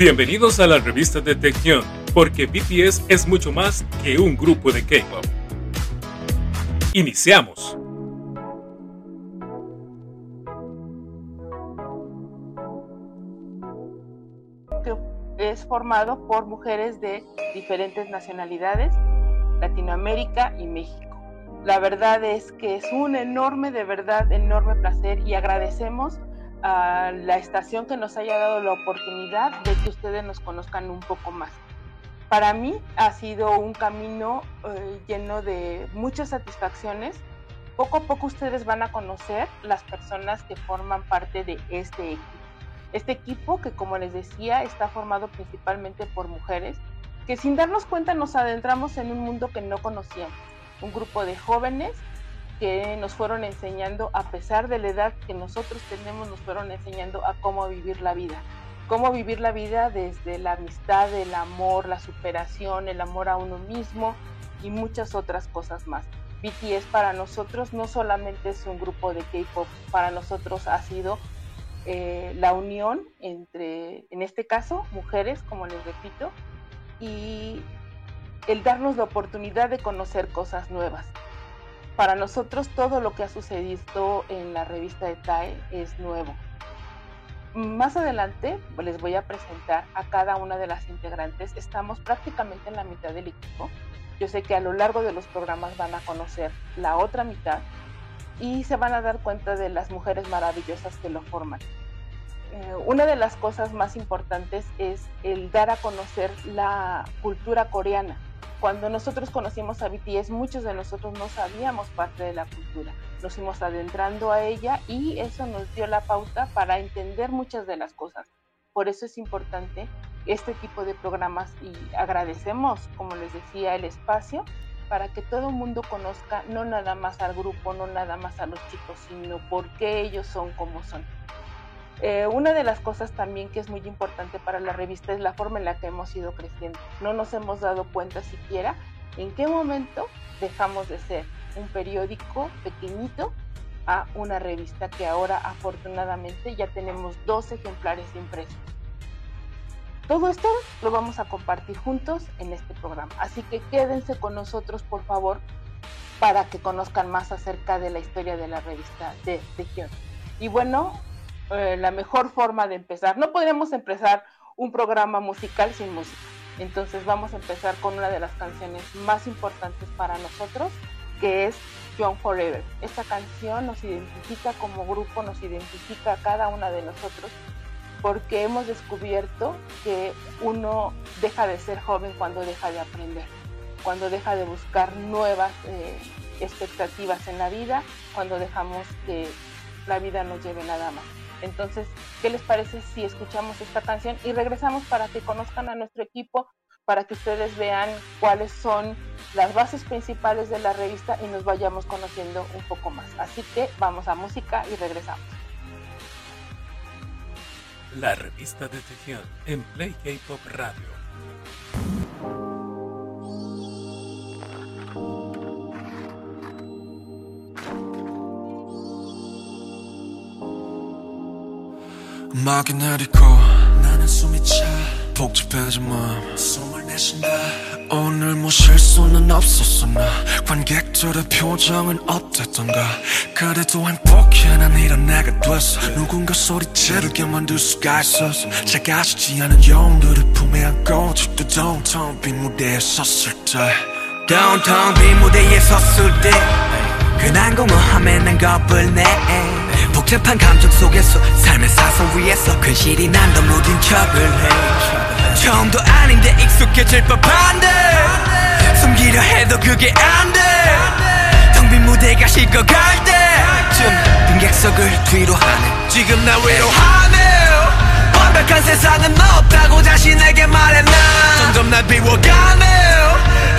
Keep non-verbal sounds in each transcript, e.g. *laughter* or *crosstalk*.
Bienvenidos a la revista de Techion, porque BTS es mucho más que un grupo de K-pop. Iniciamos. es formado por mujeres de diferentes nacionalidades, Latinoamérica y México. La verdad es que es un enorme, de verdad, enorme placer y agradecemos a la estación que nos haya dado la oportunidad de que ustedes nos conozcan un poco más. Para mí ha sido un camino eh, lleno de muchas satisfacciones. Poco a poco ustedes van a conocer las personas que forman parte de este equipo. Este equipo que, como les decía, está formado principalmente por mujeres que sin darnos cuenta nos adentramos en un mundo que no conocíamos. Un grupo de jóvenes que nos fueron enseñando, a pesar de la edad que nosotros tenemos, nos fueron enseñando a cómo vivir la vida. Cómo vivir la vida desde la amistad, el amor, la superación, el amor a uno mismo y muchas otras cosas más. BTS para nosotros no solamente es un grupo de K-pop, para nosotros ha sido eh, la unión entre, en este caso, mujeres, como les repito, y el darnos la oportunidad de conocer cosas nuevas para nosotros todo lo que ha sucedido en la revista de TAE es nuevo. Más adelante les voy a presentar a cada una de las integrantes. Estamos prácticamente en la mitad del equipo. Yo sé que a lo largo de los programas van a conocer la otra mitad y se van a dar cuenta de las mujeres maravillosas que lo forman. Eh, una de las cosas más importantes es el dar a conocer la cultura coreana cuando nosotros conocimos a BTS, muchos de nosotros no sabíamos parte de la cultura. Nos fuimos adentrando a ella y eso nos dio la pauta para entender muchas de las cosas. Por eso es importante este tipo de programas y agradecemos, como les decía, el espacio para que todo el mundo conozca no nada más al grupo, no nada más a los chicos, sino por qué ellos son como son. Eh, una de las cosas también que es muy importante para la revista es la forma en la que hemos ido creciendo. No nos hemos dado cuenta siquiera en qué momento dejamos de ser un periódico pequeñito a una revista que ahora afortunadamente ya tenemos dos ejemplares impresos. Todo esto lo vamos a compartir juntos en este programa, así que quédense con nosotros por favor para que conozcan más acerca de la historia de la revista de, de Y bueno, eh, la mejor forma de empezar. No podríamos empezar un programa musical sin música. Entonces vamos a empezar con una de las canciones más importantes para nosotros, que es John Forever. Esta canción nos identifica como grupo, nos identifica a cada una de nosotros, porque hemos descubierto que uno deja de ser joven cuando deja de aprender, cuando deja de buscar nuevas eh, expectativas en la vida, cuando dejamos que la vida nos lleve nada más. Entonces, ¿qué les parece si escuchamos esta canción y regresamos para que conozcan a nuestro equipo, para que ustedes vean cuáles son las bases principales de la revista y nos vayamos conociendo un poco más? Así que vamos a música y regresamos. La revista de Tejión en Play K-Pop Radio. 음악이 내리고 나는 숨이 차. 복잡해진 마음. 숨을 내쉰다. 오늘 뭐 실수는 없었어 나. 관객들의 표정은 어땠던가. 그래도 행복해 난 이런 내가 됐어. 누군가 소리 지르게 만들 수가 있었어 작아지지 않은 영웅들을 품에 안고 집도 downtown 빈 무대에 섰을 때. downtown 빈 무대에 섰을 때. 괜한 공허함에 난 겁을 내 복잡한 감정 속에서 삶의 사선 위에서 근실이 난더 무딘 척을 해. 처음도 아닌데 익숙해질 법한데 숨기려 해도 그게 안돼. 텅 빈 무대가 식어갈 때쯤 빈객석을 뒤로 하네 지금 나 외로워하네 완벽한 세상은 없다고 자신에게 말해 난 점점 날 비워가네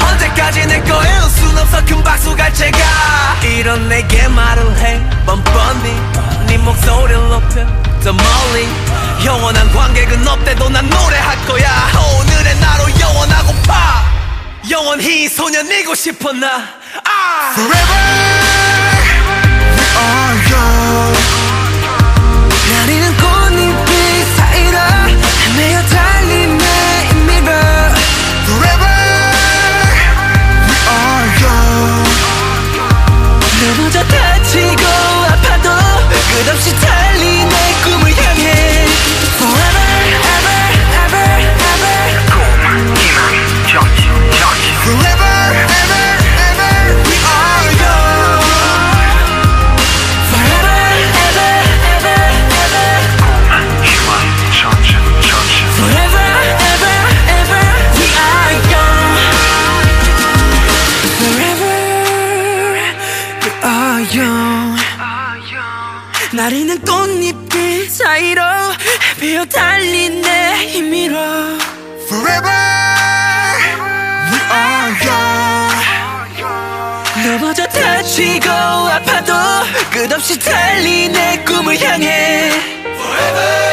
언제까지 내 거일 순 없어. 큰 박수 갈채가 이런 내게 말을 해. 뻔뻔히 네 목소리를 높여 더 멀리. 영원한 관객은 없대도 난 노래할 거야. 오늘의 나로 영원하고파. 영원히 소년이고 싶어 나? 아! Forever 끝없이 달리네. 다치고 아파도 끝없이 달린 내 꿈을 향해. Forever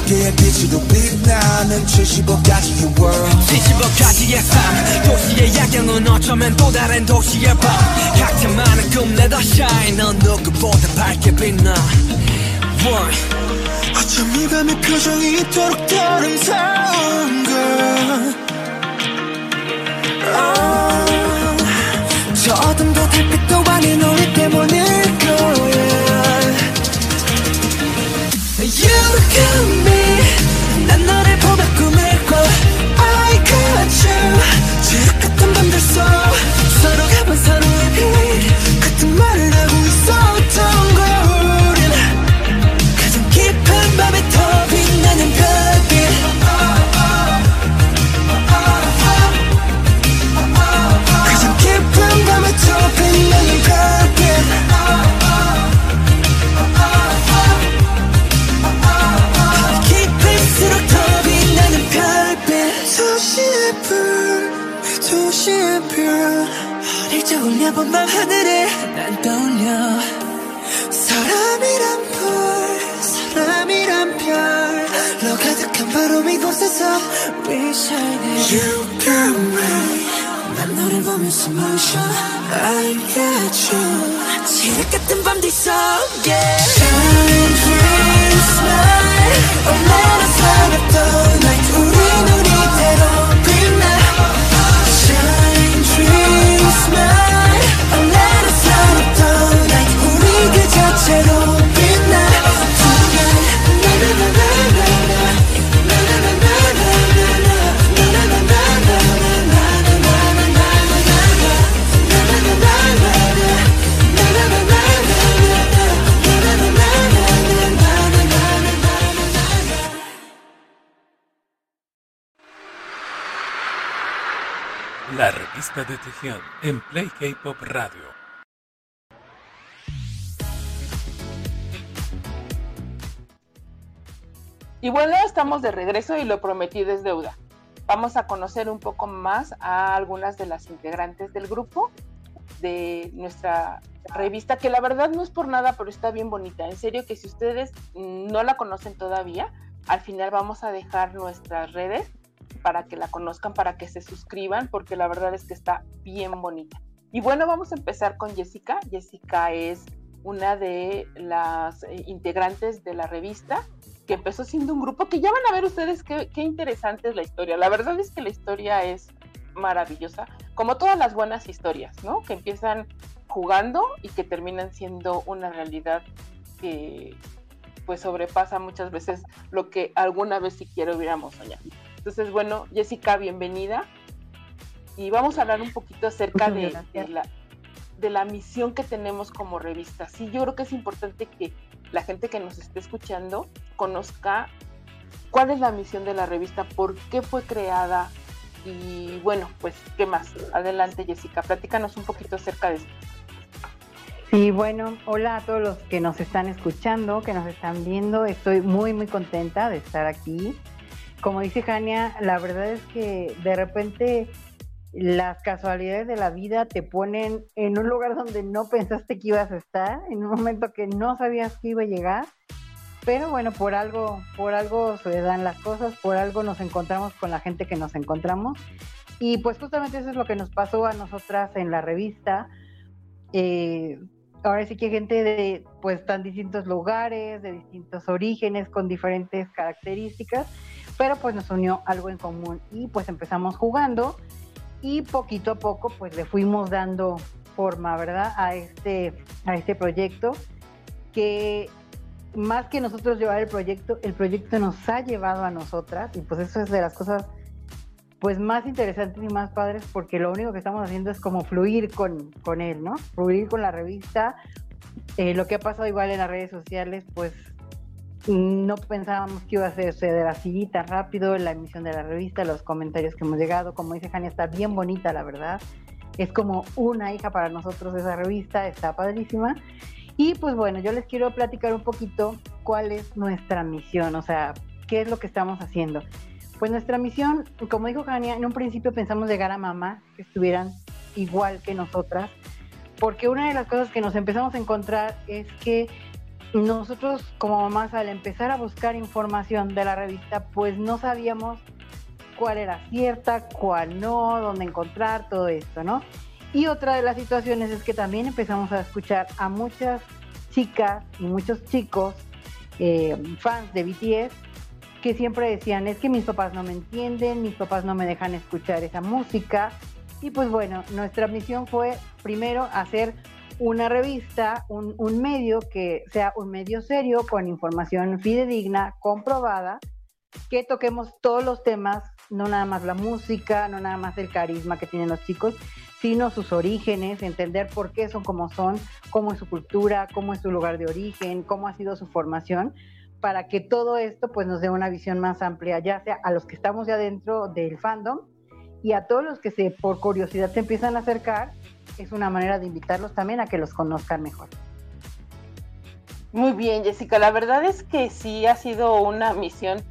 75개의 빛으로 빛나는 75가지의 world. 75가지의 삶 도시의 야경은 어쩌면 또 다른 도시의 밤. 각자 많은 꿈 let us shine. 넌 누구보다 밝게 빛나. One. 어쩜 이 밤의 표정이 이토록 더 아름다운 걸 oh, 저 어둠도 달빛도 아닌 우리 때문일 거야. You got me 올려본 밤 하늘에 난 떠올려 사람이란 불 사람이란 별로 가득한 바로 이곳에서 We shine You got me 난 너를 보면서 쉬어 I got you 지옥 같은 밤들 속에 Shine through Oh the night 우린 우리 La revista de en Play K-Pop Radio. Y bueno, estamos de regreso y lo prometido es deuda. Vamos a conocer un poco más a algunas de las integrantes del grupo de nuestra revista, que la verdad no es por nada, pero está bien bonita. En serio que si ustedes no la conocen todavía, al final vamos a dejar nuestras redes para que la conozcan, para que se suscriban, porque la verdad es que está bien bonita. Y bueno, vamos a empezar con Jessica. Jessica es una de las eh, integrantes de la revista que empezó siendo un grupo que ya van a ver ustedes qué, interesante es la historia. La verdad es que la historia es maravillosa, como todas las buenas historias, ¿no? Que empiezan jugando y que terminan siendo una realidad que pues sobrepasa muchas veces lo que alguna vez siquiera hubiéramos soñado. Entonces, bueno, Jessica, bienvenida. Y vamos a hablar un poquito acerca de, la, de la misión que tenemos como revista. Sí, yo creo que es importante que la gente que nos esté escuchando conozca cuál es la misión de la revista, por qué fue creada y bueno, pues, ¿qué más? Adelante, Jessica, platícanos un poquito acerca de esto. Sí, bueno, hola a todos los que nos están escuchando, que nos están viendo. Estoy muy, muy contenta de estar aquí. Como dice Jania, la verdad es que de repente las casualidades de la vida te ponen en un lugar donde no pensaste que ibas a estar, en un momento que no sabías que iba a llegar. Pero bueno, por algo, por algo se dan las cosas, por algo nos encontramos con la gente que nos encontramos. Y pues justamente eso es lo que nos pasó a nosotras en la revista. Eh, ahora sí que gente de pues tan distintos lugares, de distintos orígenes, con diferentes características, pero pues nos unió algo en común y pues empezamos jugando y poquito a poco pues le fuimos dando forma, ¿verdad? A este, a este proyecto que más que nosotros llevar el proyecto, el proyecto nos ha llevado a nosotras y pues eso es de las cosas pues más interesantes y más padres porque lo único que estamos haciendo es como fluir con, con él, ¿no? Fluir con la revista. Eh, lo que ha pasado igual en las redes sociales, pues no pensábamos que iba a de la sillita rápido, la emisión de la revista, los comentarios que hemos llegado, como dice Jania, está bien bonita, la verdad. Es como una hija para nosotros esa revista, está padrísima. Y pues bueno, yo les quiero platicar un poquito cuál es nuestra misión, o sea, qué es lo que estamos haciendo. Pues nuestra misión, como dijo Jania, en un principio pensamos llegar a mamá que estuvieran igual que nosotras, porque una de las cosas que nos empezamos a encontrar es que nosotros como mamás al empezar a buscar información de la revista, pues no sabíamos cuál era cierta, cuál no, dónde encontrar, todo esto, ¿no? Y otra de las situaciones es que también empezamos a escuchar a muchas chicas y muchos chicos eh, fans de BTS que siempre decían, es que mis papás no me entienden, mis papás no me dejan escuchar esa música. Y pues bueno, nuestra misión fue primero hacer una revista, un, medio que sea un medio serio, con información fidedigna, comprobada, que toquemos todos los temas, no nada más la música, no nada más el carisma que tienen los chicos, sino sus orígenes, entender por qué son como son, cómo es su cultura, cómo es su lugar de origen, cómo ha sido su formación, para que todo esto pues nos dé una visión más amplia, ya sea a los que estamos ya dentro del fandom y a todos los que se por curiosidad se empiezan a acercar, es una manera de invitarlos también a que los conozcan mejor. Muy bien, Jessica, la verdad es que sí ha sido una misión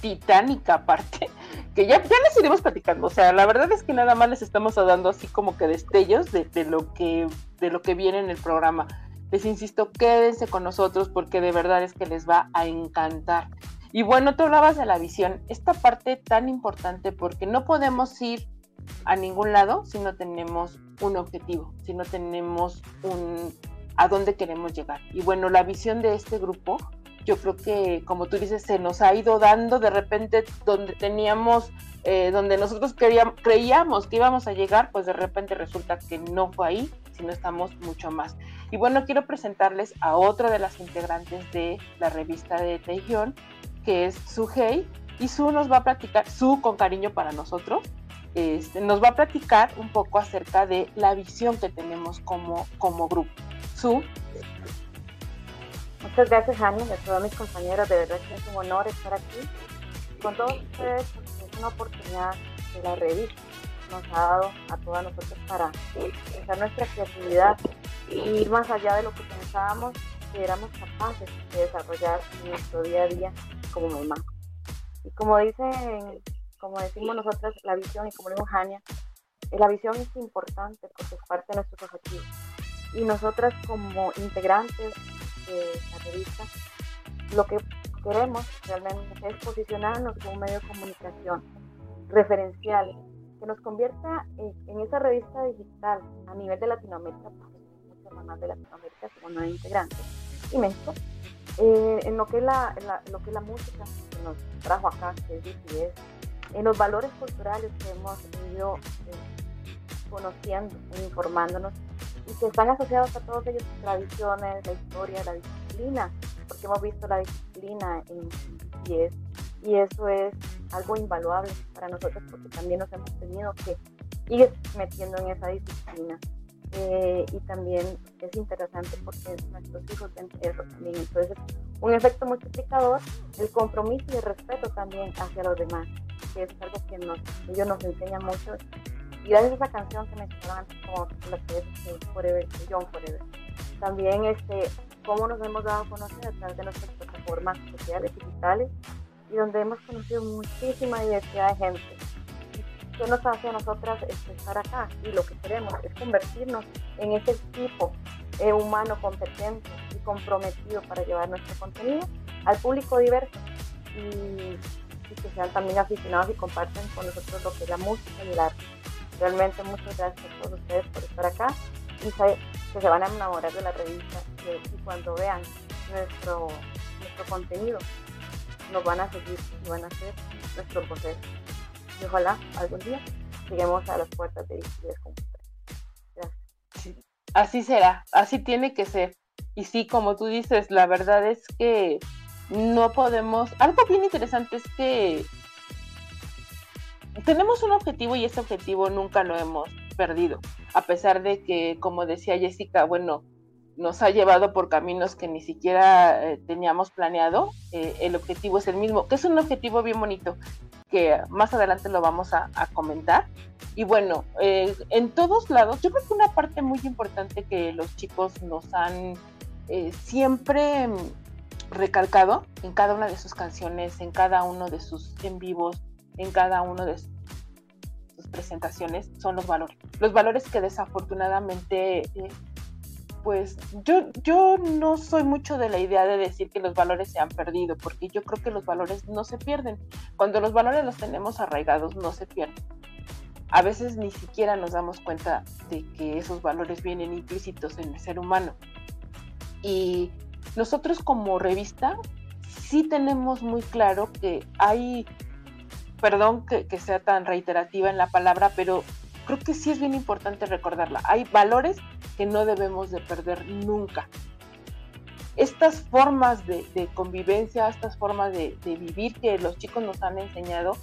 titánica aparte, que ya, ya les iremos platicando, o sea, la verdad es que nada más les estamos dando así como que destellos de, de lo que de lo que viene en el programa les insisto, quédense con nosotros porque de verdad es que les va a encantar. Y bueno, tú hablabas de la visión, esta parte tan importante porque no podemos ir a ningún lado si no tenemos un objetivo, si no tenemos un a dónde queremos llegar. Y bueno, la visión de este grupo, yo creo que como tú dices, se nos ha ido dando de repente donde teníamos, eh, donde nosotros queríamos, creíamos que íbamos a llegar, pues de repente resulta que no fue ahí, sino estamos mucho más. Y bueno, quiero presentarles a otra de las integrantes de la revista de Taehyun, que es Su Hei, y Su nos va a platicar, Su con cariño para nosotros, este, nos va a platicar un poco acerca de la visión que tenemos como, como grupo. Su. Muchas gracias, Ani, a todas mis compañeras. De verdad que es un honor estar aquí con todos ustedes es una oportunidad de la revista nos ha dado a todas nosotros para usar nuestra creatividad y ir más allá de lo que pensábamos que éramos capaces de desarrollar en nuestro día a día como mamá. Y como dicen, como decimos nosotros, la visión, y como dijo Jania, eh, la visión es importante porque es parte de nuestros objetivos. Y nosotras como integrantes de la revista, lo que queremos realmente es posicionarnos como un medio de comunicación referenciales, que nos convierta en, esa revista digital a nivel de Latinoamérica, muchas mamás de Latinoamérica como nueve integrantes, México, eh, en lo que, es la, lo que es la música que nos trajo acá, que es BTS, en los valores culturales que hemos ido eh, conociendo e informándonos y que están asociados a todos ellos, tradiciones, la historia, la disciplina, porque hemos visto la disciplina en BTS y eso es algo invaluable para nosotros porque también nos hemos tenido que ir metiendo en esa disciplina. Eh, y también es interesante porque nuestros hijos eso también. Entonces, un efecto multiplicador, el compromiso y el respeto también hacia los demás, que es algo que nos, ellos nos enseñan mucho. Y gracias a esa canción que mencionaba antes, como la que es eh, Forever, John Forever, también este, cómo nos hemos dado a conocer a través de nuestras plataformas sociales, digitales, y donde hemos conocido muchísima diversidad de gente ¿Qué nos hace a nosotras estar acá? Y lo que queremos es convertirnos en ese tipo eh, humano competente y comprometido para llevar nuestro contenido al público diverso y, que sean también aficionados y comparten con nosotros lo que es la música y el arte. Realmente muchas gracias a todos ustedes por estar acá y que se van a enamorar de la revista y, cuando vean nuestro, nuestro contenido nos van a seguir y van a ser nuestros voceros y ojalá algún día lleguemos a las puertas de Gracias. así será, así tiene que ser. Y sí, como tú dices, la verdad es que no podemos... Algo bien interesante es que tenemos un objetivo y ese objetivo nunca lo hemos perdido, a pesar de que, como decía Jessica, bueno, nos ha llevado por caminos que ni siquiera eh, teníamos planeado, eh, el objetivo es el mismo, que es un objetivo bien bonito, que más adelante lo vamos a, comentar. Y bueno, eh, en todos lados, yo creo que una parte muy importante que los chicos nos han siempre recalcado en cada una de sus canciones, en cada uno de sus en vivos, en cada uno de sus presentaciones, son los valores. Los valores que desafortunadamente pues yo, yo no soy mucho de la idea de decir que los valores se han perdido, porque yo creo que los valores no se pierden. Cuando los valores los tenemos arraigados, no se pierden. A veces ni siquiera nos damos cuenta de que esos valores vienen implícitos en el ser humano. Y nosotros como revista sí tenemos muy claro que hay, perdón que, que sea tan reiterativa en la palabra, pero creo que sí es bien importante recordarla. Hay valores que no debemos de perder nunca. Estas formas de, convivencia, estas formas de, vivir que los chicos nos han enseñado,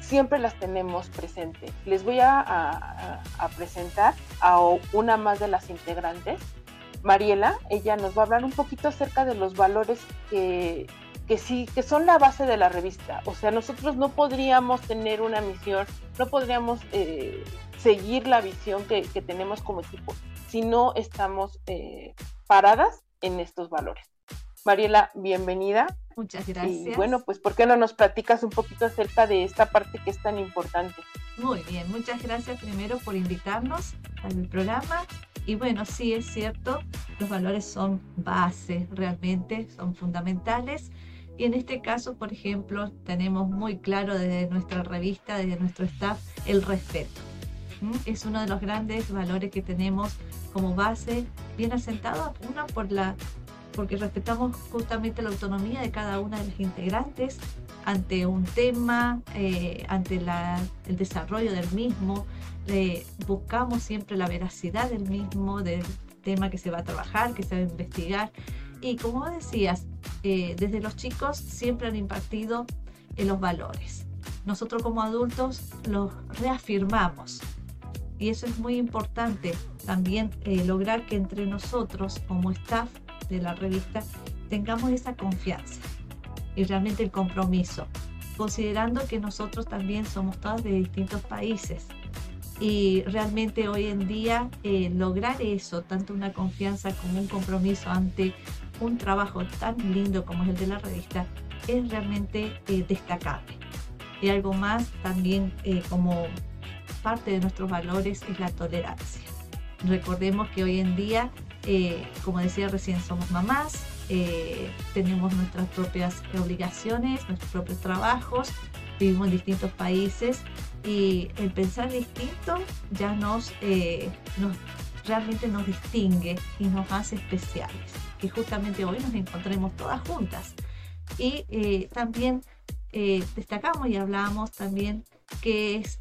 siempre las tenemos presente. Les voy a, presentar a una más de las integrantes, Mariela. Ella nos va a hablar un poquito acerca de los valores que, que sí, que son la base de la revista. O sea, nosotros no podríamos tener una misión, no podríamos eh, seguir la visión que, tenemos como equipo si no estamos eh, paradas en estos valores. Mariela, bienvenida. Muchas gracias. Y bueno, pues ¿por qué no nos platicas un poquito acerca de esta parte que es tan importante? Muy bien, muchas gracias primero por invitarnos al programa. Y bueno, sí es cierto, los valores son base, realmente son fundamentales. Y en este caso, por ejemplo, tenemos muy claro desde nuestra revista, desde nuestro staff, el respeto es uno de los grandes valores que tenemos como base, bien asentado, una por la porque respetamos justamente la autonomía de cada una de las integrantes ante un tema, eh, ante el desarrollo del mismo, buscamos siempre la veracidad del mismo, del tema que se va a trabajar, que se va a investigar. Y como decías, eh, desde los chicos siempre han impartido en los valores. Nosotros como adultos los reafirmamos y eso es muy importante también eh, lograr que entre nosotros como staff de la revista tengamos esa confianza y realmente el compromiso, considerando que nosotros también somos todas de distintos países. Y realmente hoy en día eh, lograr eso, tanto una confianza como un compromiso ante un trabajo tan lindo como es el de la revista, es realmente eh, destacable. Y algo más también como parte de nuestros valores es la tolerancia. Recordemos que hoy en día, eh, como decía recién, somos mamás, eh, tenemos nuestras propias obligaciones, nuestros propios trabajos, vivimos en distintos países y el pensar distinto ya nos, eh, nos realmente nos distingue y nos hace especiales. Que justamente hoy nos encontremos todas juntas. Y eh, también eh, destacamos y hablamos también que es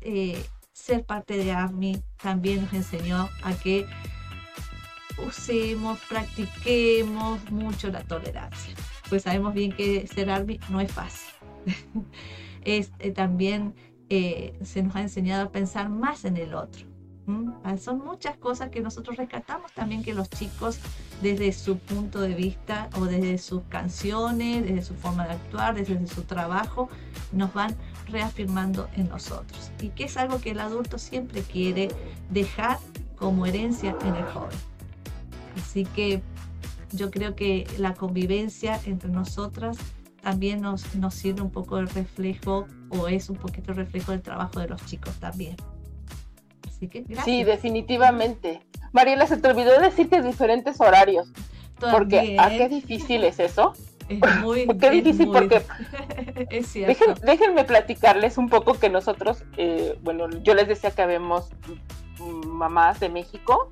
ser parte de ARMY también nos enseñó a que usemos, practiquemos mucho la tolerancia. Pues sabemos bien que ser ARMY no es fácil. *laughs* también eh, se nos ha enseñado a pensar más en el otro. Ah, son muchas cosas que nosotros rescatamos también que los chicos desde su punto de vista o desde sus canciones, desde su forma de actuar, desde su trabajo, nos van reafirmando en nosotros. Y que es algo que el adulto siempre quiere dejar como herencia en el joven. Así que yo creo que la convivencia entre nosotras también nos, nos sirve un poco el reflejo o es un poquito el reflejo del trabajo de los chicos también. Así que gracias. Sí, definitivamente. Mariela, se te olvidó decir que diferentes horarios. Porque, ¿a qué difícil es eso? Es muy, *laughs* qué difícil porque *laughs* es cierto. déjenme platicarles un poco que nosotros, eh, bueno, yo les decía que habemos mamás de México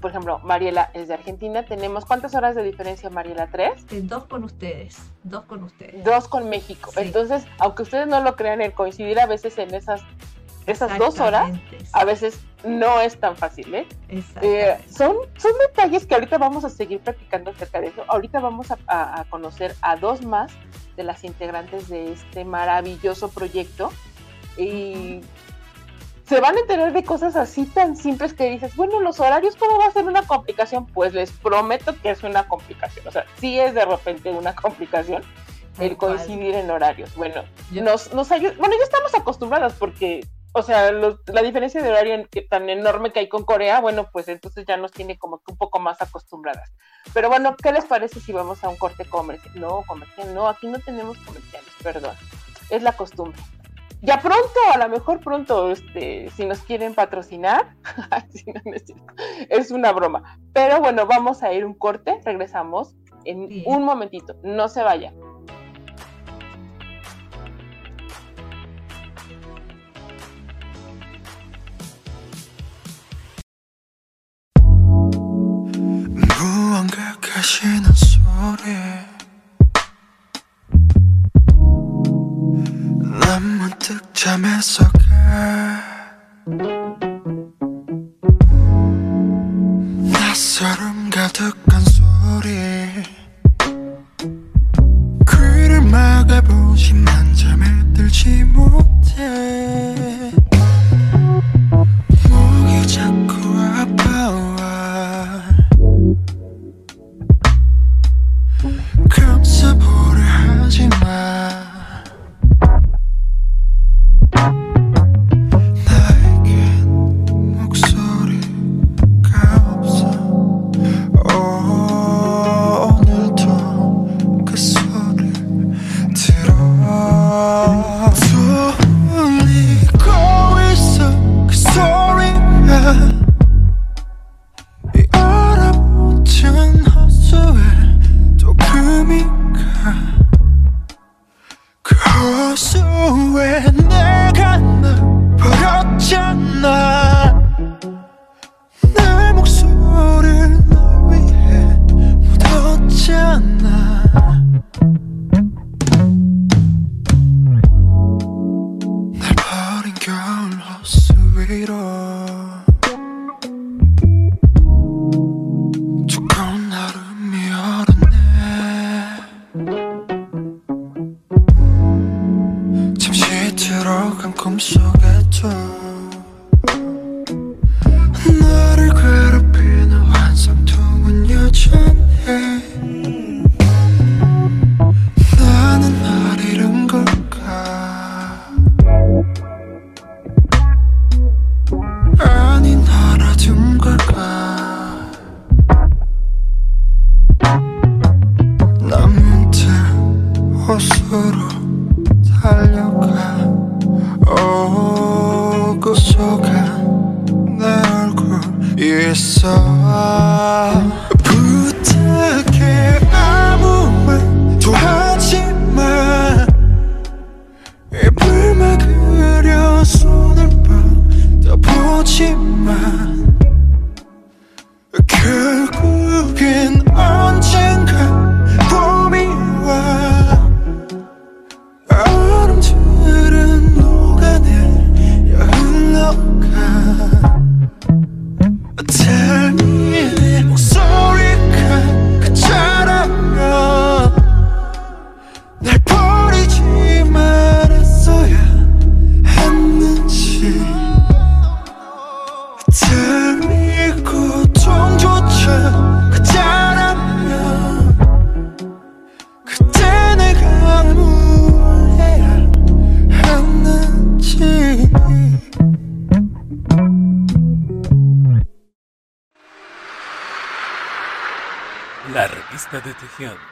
por ejemplo, Mariela es de Argentina. Tenemos cuántas horas de diferencia, Mariela? ¿Tres? Eh, dos con ustedes, dos con ustedes. Dos con México. Entonces, aunque ustedes no lo crean, el coincidir a veces en esas, esas dos horas, a veces no es tan fácil, ¿eh? eh son, son detalles que ahorita vamos a seguir practicando acerca de eso. Ahorita vamos a, conocer a dos más de las integrantes de este maravilloso proyecto. Y se van a enterar de cosas así tan simples que dices, bueno, los horarios, ¿cómo va a ser una complicación? Pues les prometo que es una complicación. O sea, sí es de repente una complicación el coincidir en horarios. Bueno, nos, nos ayuda, bueno, ya estamos acostumbradas porque, o sea, la diferencia de horario tan enorme que hay con Corea, bueno, pues entonces ya nos tiene como que un poco más acostumbradas. Pero bueno, ¿qué les parece si vamos a un corte comercial? No, comercial, no, aquí no tenemos comerciales, perdón. Es la costumbre ya pronto, a lo mejor pronto, este, si nos quieren patrocinar, *laughs* es una broma. Pero bueno, vamos a ir un corte, regresamos en un momentito, no se vaya.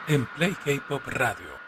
en Play K-Pop Radio.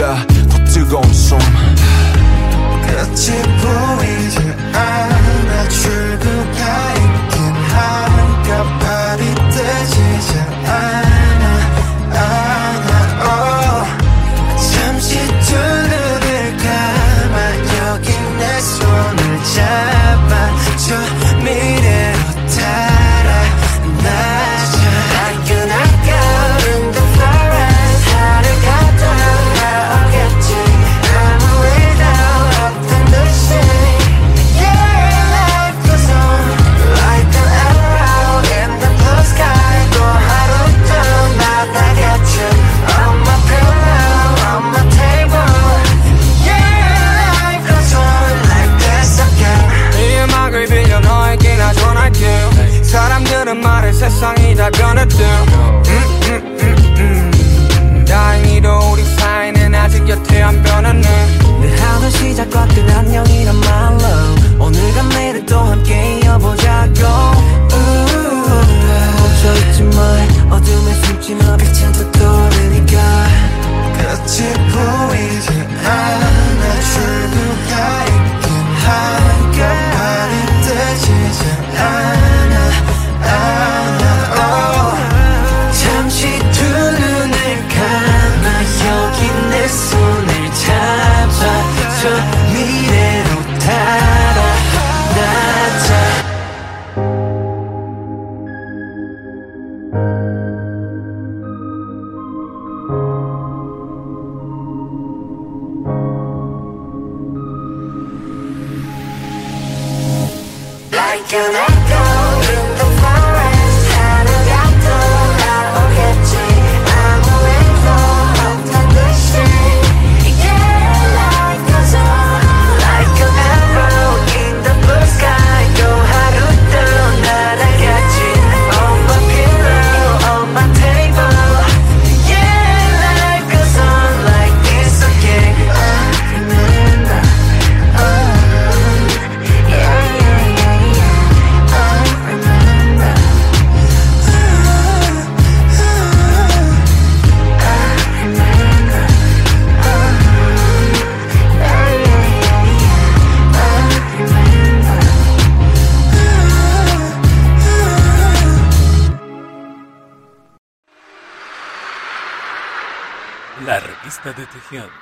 다 붙들고 온 손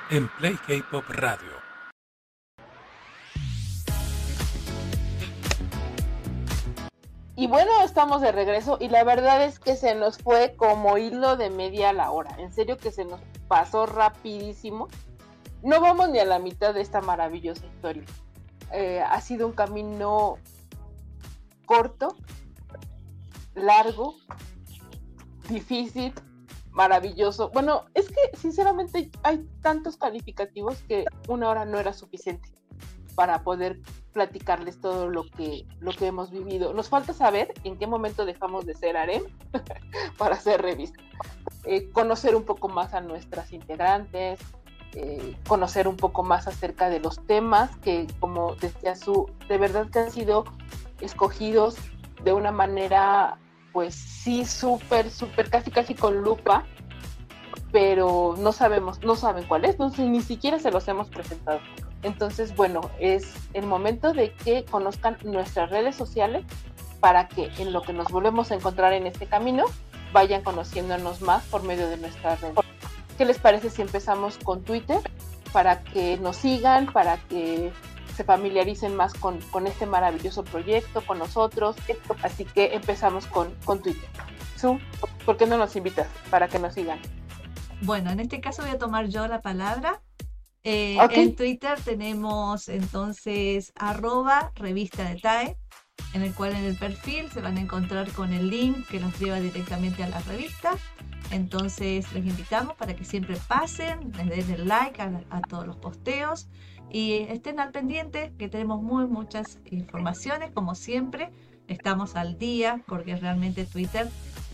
en Play K-Pop Radio. Y bueno, estamos de regreso y la verdad es que se nos fue como hilo de media la hora. En serio que se nos pasó rapidísimo. No vamos ni a la mitad de esta maravillosa historia. Eh, ha sido un camino corto, largo, difícil, maravilloso. Bueno, es que sinceramente hay tantos calificativos que una hora no era suficiente para poder platicarles todo lo que, lo que hemos vivido. Nos falta saber en qué momento dejamos de ser arem *laughs* para ser revista. Eh, conocer un poco más a nuestras integrantes, eh, conocer un poco más acerca de los temas que, como decía su, de verdad que han sido escogidos de una manera pues sí, súper, súper, casi, casi con lupa, pero no sabemos, no saben cuál es, no, ni siquiera se los hemos presentado. Entonces, bueno, es el momento de que conozcan nuestras redes sociales para que en lo que nos volvemos a encontrar en este camino, vayan conociéndonos más por medio de nuestras redes. ¿Qué les parece si empezamos con Twitter? Para que nos sigan, para que se familiaricen más con, con este maravilloso proyecto, con nosotros. Así que empezamos con, con Twitter. Su, ¿por qué no nos invitas para que nos sigan? Bueno, en este caso voy a tomar yo la palabra. Eh, Ok. En Twitter tenemos entonces arroba revista de TAE, en el cual en el perfil se van a encontrar con el link que nos lleva directamente a la revista. Entonces les invitamos para que siempre pasen, les den el like a, a todos los posteos y estén al pendiente que tenemos muy muchas informaciones, como siempre. Estamos al día porque realmente Twitter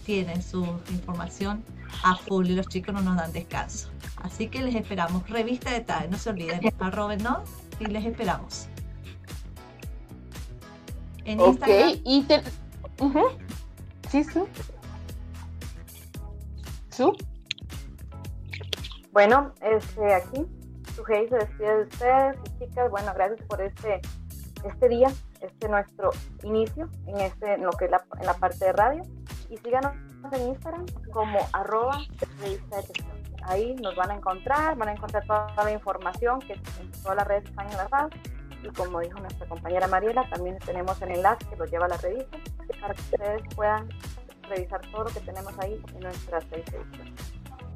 tiene su información a full y los chicos no nos dan descanso. Así que les esperamos. Revista de TAE, no se olviden, arrobenos y les esperamos. En Ok, Instagram, y te... Sí, Su. Su. Bueno, este, aquí, Sujei se despide de ustedes, chicas, bueno, gracias por este, este día, este nuestro inicio en, este, en lo que es la, en la parte de radio. Y síganos en Instagram como arroba revista de. Ahí nos van a encontrar, van a encontrar toda la información que en todas las redes están enlazadas. Y como dijo nuestra compañera Mariela, también tenemos el enlace que los lleva a la revista para que ustedes puedan revisar todo lo que tenemos ahí en nuestras seis ediciones.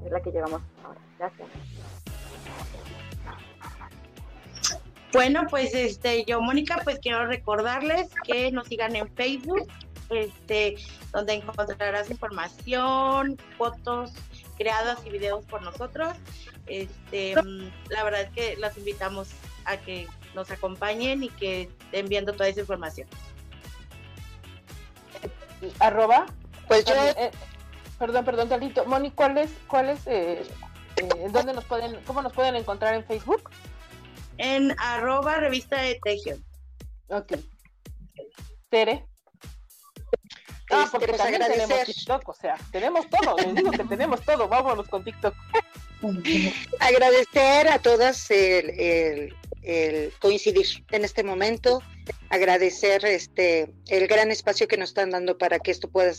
Es la que llevamos ahora. Gracias. Bueno, pues este, yo, Mónica, pues quiero recordarles que nos sigan en Facebook, este, donde encontrarás información, fotos creadas y videos por nosotros. Este, mm, la verdad es que las invitamos a que nos acompañen y que estén viendo toda esa información. Arroba. Pues yo, Eh, eh, perdón, perdón, tantito. Moni, ¿cuál es, cuál es, eh, eh, dónde nos pueden, cómo nos pueden encontrar en Facebook? En arroba revista de Tejión. Ok. Tere. Ah, Este, porque pues, también tenemos agradecer. TikTok, o sea, tenemos todo, les digo que tenemos todo, vámonos con TikTok. *laughs* agradecer a todas el, el- el coincidir en este momento, agradecer este el gran espacio que nos están dando para que esto pueda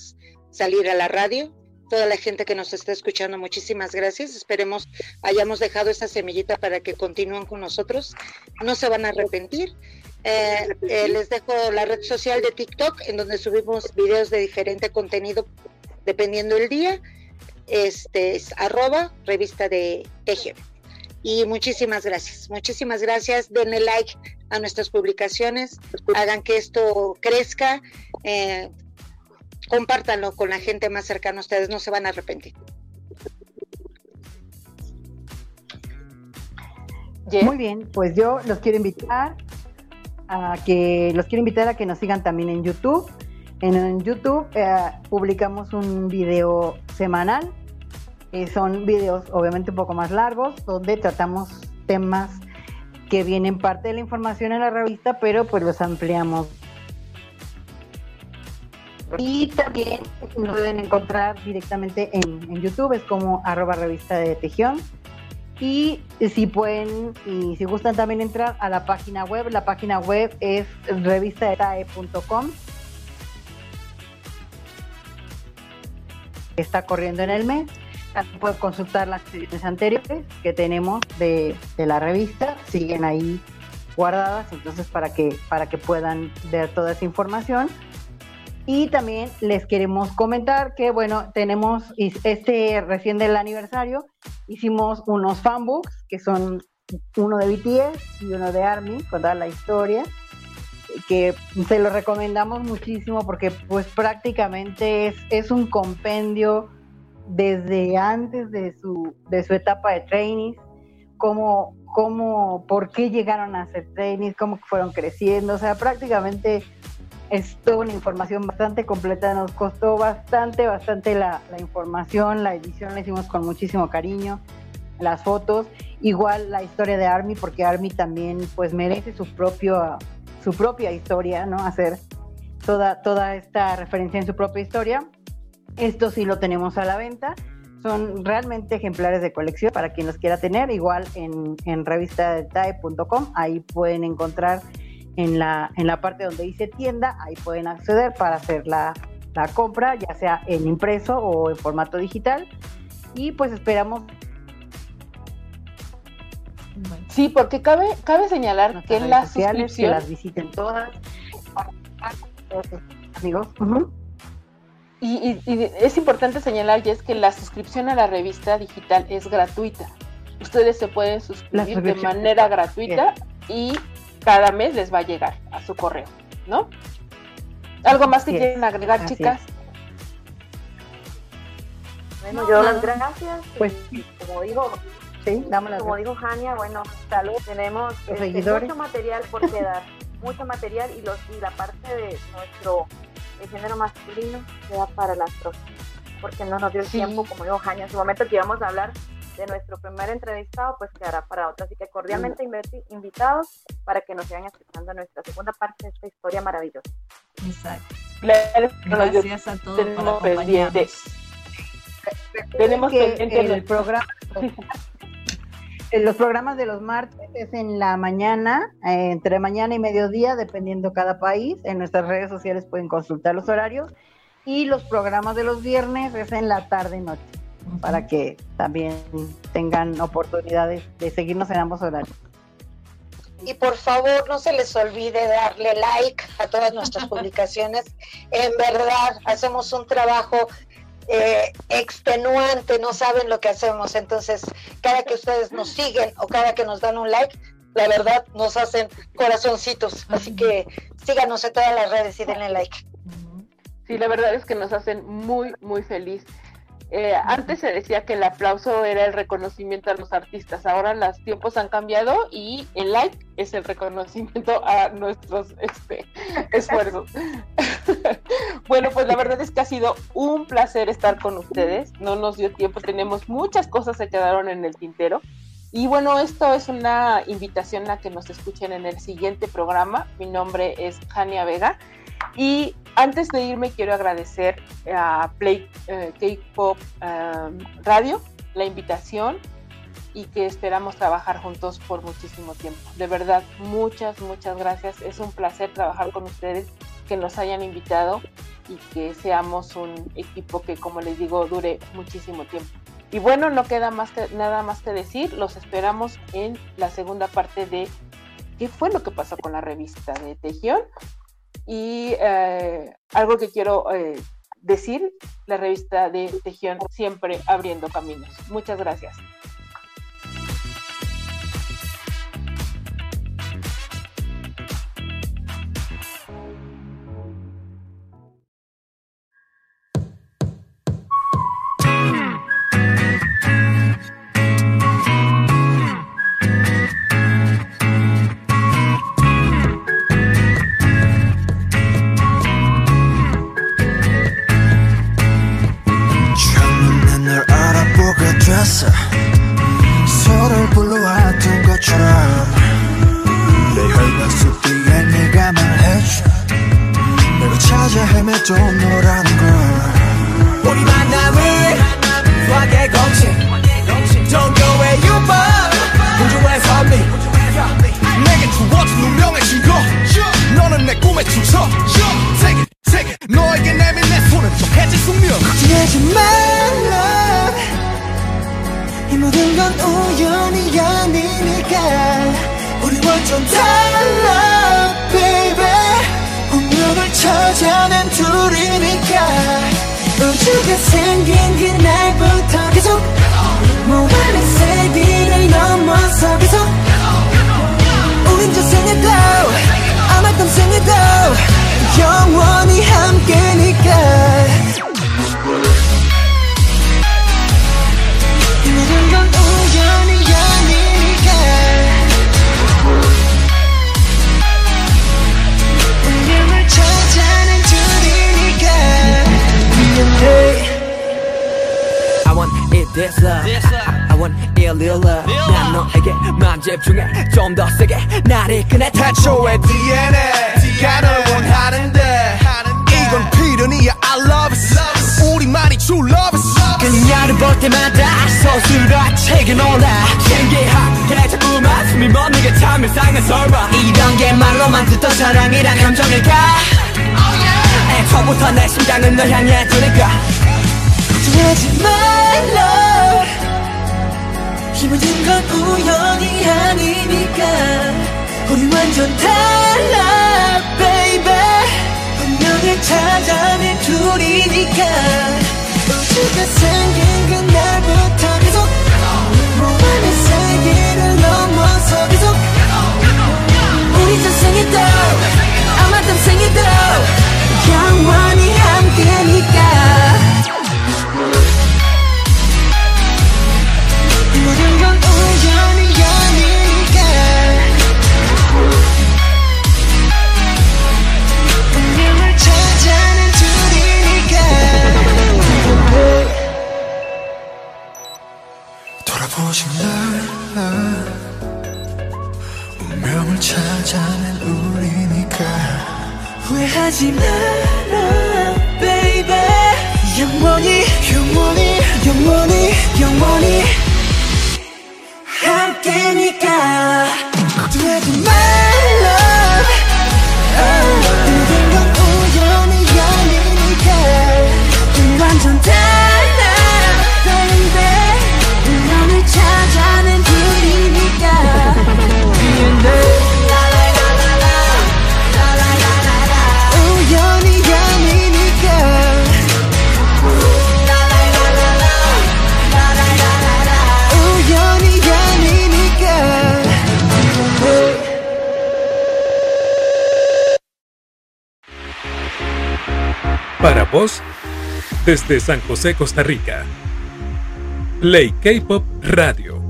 salir a la radio. Toda la gente que nos está escuchando, muchísimas gracias. Esperemos hayamos dejado esa semillita para que continúen con nosotros. No se van a arrepentir. Eh, eh, les dejo la red social de TikTok, en donde subimos videos de diferente contenido dependiendo del día. Este es arroba revista de Teje. Y muchísimas gracias, muchísimas gracias. Denle like a nuestras publicaciones, hagan que esto crezca, eh, compártanlo con la gente más cercana a ustedes, no se van a arrepentir. Yes. Muy bien, pues yo los quiero invitar a que los quiero invitar a que nos sigan también en YouTube. En, en YouTube eh, publicamos un video semanal. Eh, son videos obviamente un poco más largos, donde tratamos temas que vienen parte de la información en la revista, pero pues los ampliamos. Y también nos pueden encontrar directamente en, en YouTube, es como arroba revista de Tejión. Y si pueden y si gustan también entrar a la página web, la página web es revistadetae.com. Está corriendo en el mes. También pueden consultar las ediciones anteriores que tenemos de, de la revista, siguen ahí guardadas, entonces para que, para que puedan ver toda esa información. Y también les queremos comentar que, bueno, tenemos este recién del aniversario, hicimos unos fanbooks que son uno de BTS y uno de ARMY, con toda la historia, que se lo recomendamos muchísimo porque pues prácticamente es, es un compendio desde antes de su, de su etapa de trainees, cómo, cómo, por qué llegaron a ser trainees, cómo fueron creciendo, o sea, prácticamente es toda una información bastante completa, nos costó bastante, bastante la, la información, la edición la hicimos con muchísimo cariño, las fotos, igual la historia de Army, porque Army también pues merece su propio, su propia historia, ¿no? Hacer toda, toda esta referencia en su propia historia. Esto sí lo tenemos a la venta. Son realmente ejemplares de colección para quien los quiera tener. Igual en, en revistadetae.com, ahí pueden encontrar en la, en la parte donde dice tienda, ahí pueden acceder para hacer la, la compra, ya sea en impreso o en formato digital. Y pues esperamos Sí, porque cabe, cabe señalar Nuestras que redes la sociales, que suscripción las visiten todas. Amigos. Y, y- y es importante señalar, ya es que la suscripción a la revista digital es gratuita. Ustedes se pueden suscribir de manera gratuita y cada mes les va a llegar a su correo, ¿no? ¿Algo más que quieren agregar, chicas? Bueno, No, yo las gracias. Pues- y como dijo, Sí, damos las como gracias. dijo Jania, bueno, salud. Tenemos este, mucho material por quedar, *laughs* mucho material y los y la parte de nuestro el género masculino queda para las próximas, porque no nos dio el Sí. tiempo, como dijo Jania, en su momento que íbamos a hablar de nuestro primer entrevistado, pues quedará para otro. Así que cordialmente inviti- invitados para que nos sigan escuchando nuestra segunda parte de esta historia maravillosa. Exacto. Gracias a todos por acompañarnos. Tenemos que pendiente el los- programa *laughs* en los programas de los martes es en la mañana, eh, entre mañana y mediodía, dependiendo cada país. En nuestras redes sociales pueden consultar los horarios. Y los programas de los viernes es en la tarde y noche, para que también tengan oportunidades de seguirnos en ambos horarios. Y por favor, no se les olvide darle like a todas nuestras *laughs* publicaciones. En verdad, hacemos un trabajo eh, extenuante, no saben lo que hacemos. Entonces, cada que ustedes nos siguen o cada que nos dan un like, la verdad nos hacen corazoncitos. Así que síganos en todas las redes y denle like. Sí, la verdad es que nos hacen muy, muy feliz. Eh, antes se decía que el aplauso era el reconocimiento a los artistas, ahora los tiempos han cambiado y el like es el reconocimiento a nuestros este, *laughs* esfuerzos. *laughs* bueno, pues la verdad es que ha sido un placer estar con ustedes, no nos dio tiempo, tenemos muchas cosas que quedaron en el tintero. Y bueno, esto es una invitación a que nos escuchen en el siguiente programa. Mi nombre es Jania Vega. Y antes de irme quiero agradecer a Play eh, K-Pop um, Radio la invitación y que esperamos trabajar juntos por muchísimo tiempo. De verdad, muchas, muchas gracias. Es un placer trabajar con ustedes, que nos hayan invitado y que seamos un equipo que, como les digo, dure muchísimo tiempo. Y bueno, no queda más que, nada más que decir. Los esperamos en la segunda parte de qué fue lo que pasó con la revista de Tejión. Y eh, algo que quiero eh, decir, la revista de Tejión siempre abriendo caminos. Muchas gracias. 집중해 좀 더 세게 날 이끄네 태초의 DNA가 널 원하는데 이건 필연이야. I love it. 우리만이 true love it 그녀를 볼 때마다 서술화책에 놀라 신기하게 자꾸만 숨이 멎는 참 이상한 설마. 이런 게 말로만 듣던 사랑이란 감정일까? 애초부터 내 심장은 널 향해 두니까. 걱정하지 말라 이 모든 건 우연이 아니 완전 달라 baby. 운명을 찾아낸 둘이니까. 우주가 생긴 그날부터 계속. 몸안의 세계를 넘어서 계속. 우리 전생에도 아마 땀생에도. 영원히 함께니까 Thiên desde San José, Costa Rica. Play K-Pop Radio.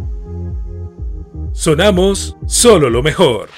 Sonamos solo lo mejor.